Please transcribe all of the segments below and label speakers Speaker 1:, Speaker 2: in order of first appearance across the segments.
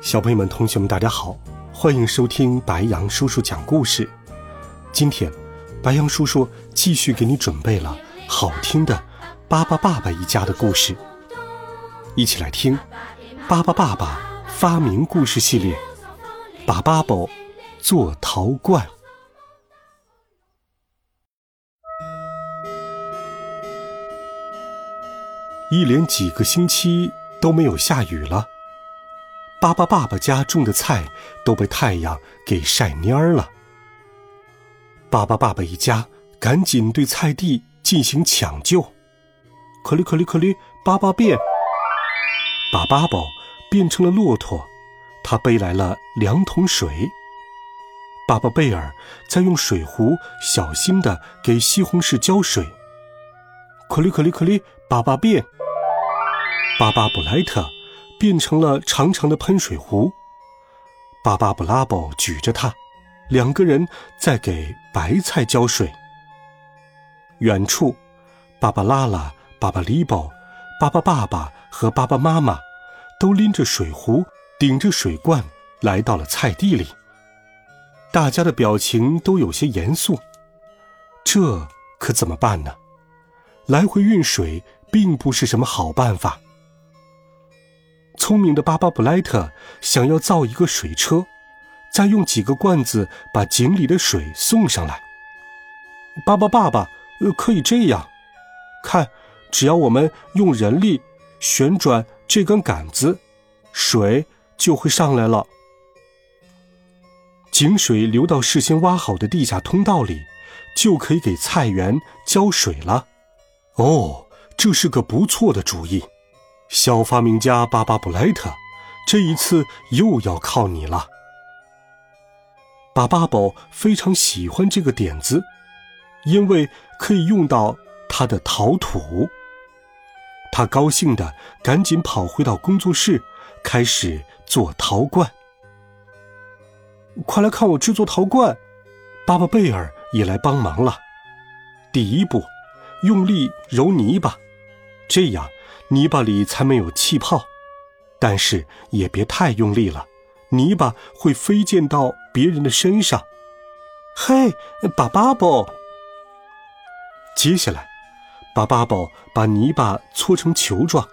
Speaker 1: 小朋友们、同学们，大家好，欢迎收听白羊叔叔讲故事。今天，白羊叔叔继续给你准备了好听的《巴巴爸爸一家的故事》，一起来听《巴巴爸爸发明故事系列》。巴巴宝做陶罐。一连几个星期都没有下雨了。巴巴爸爸家种的菜都被太阳给晒蔫儿了。巴巴爸爸一家赶紧对菜地进行抢救。可哩可哩可哩，巴巴变，把巴宝变成了骆驼，他背来了两桶水。巴巴贝尔在用水壶小心的给西红柿浇水。可哩可哩可哩，巴巴变，巴巴布莱特。变成了长长的喷水壶。巴巴布拉伯举着它，两个人在给白菜浇水。远处，巴巴拉拉、巴巴里宝、巴巴爸爸和巴巴妈妈都拎着水壶，顶着水罐来到了菜地里。大家的表情都有些严肃。这可怎么办呢？来回运水并不是什么好办法。聪明的巴巴布莱特想要造一个水车，再用几个罐子把井里的水送上来。巴巴爸爸，呃，可以这样，看，只要我们用人力旋转这根杆子，水就会上来了。井水流到事先挖好的地下通道里，就可以给菜园浇水了。哦，这是个不错的主意。小发明家巴巴布莱特，这一次又要靠你了。巴巴宝非常喜欢这个点子，因为可以用到他的陶土。他高兴的赶紧跑回到工作室，开始做陶罐。快来看我制作陶罐！巴巴贝尔也来帮忙了。第一步，用力揉泥巴，这样。泥巴里才没有气泡，但是也别太用力了，泥巴会飞溅到别人的身上。嘿，巴巴宝！接下来，巴巴宝把泥巴搓成球状，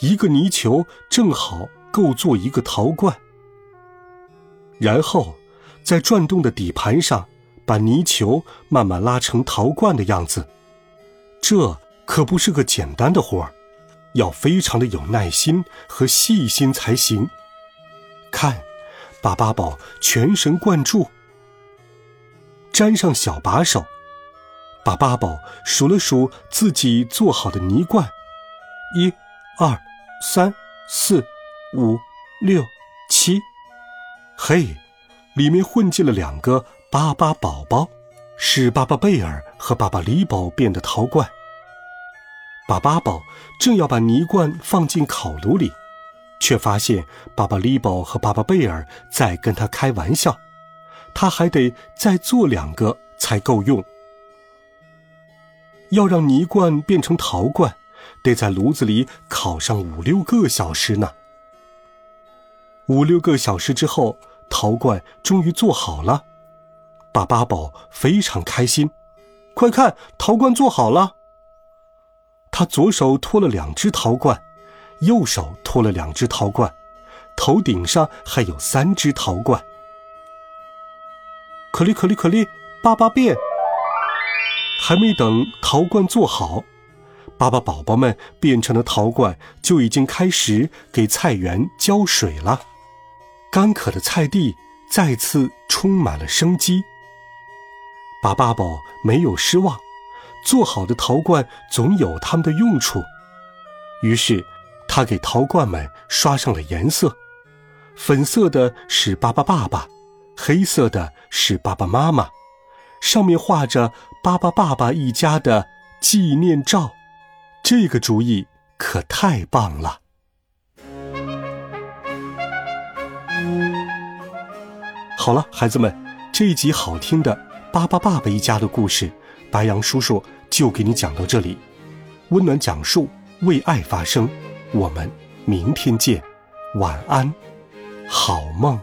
Speaker 1: 一个泥球正好够做一个陶罐。然后，在转动的底盘上，把泥球慢慢拉成陶罐的样子。这可不是个简单的活儿。要非常的有耐心和细心才行。看，把八宝全神贯注，粘上小把手，把八宝数了数自己做好的泥罐：一、二、三、四、五、六、七。嘿，里面混进了两个巴巴宝宝，是巴巴贝尔和巴巴里宝变的陶罐。巴巴宝正要把泥罐放进烤炉里，却发现巴巴利宝和巴巴贝尔在跟他开玩笑。他还得再做两个才够用。要让泥罐变成陶罐，得在炉子里烤上五六个小时呢。五六个小时之后，陶罐终于做好了。巴巴宝非常开心，快看，陶罐做好了。他左手托了两只陶罐，右手托了两只陶罐，头顶上还有三只陶罐。可哩可哩可哩，巴巴变！还没等陶罐做好，巴巴宝宝们变成了陶罐就已经开始给菜园浇水了。干渴的菜地再次充满了生机。巴巴宝没有失望。做好的陶罐总有他们的用处，于是，他给陶罐们刷上了颜色，粉色的是巴巴爸爸，黑色的是爸爸妈妈，上面画着巴巴爸爸一家的纪念照。这个主意可太棒了！好了，孩子们，这一集好听的巴巴爸爸一家的故事，白羊叔叔就给你讲到这里。温暖讲述，为爱发声。我们明天见，晚安，好梦。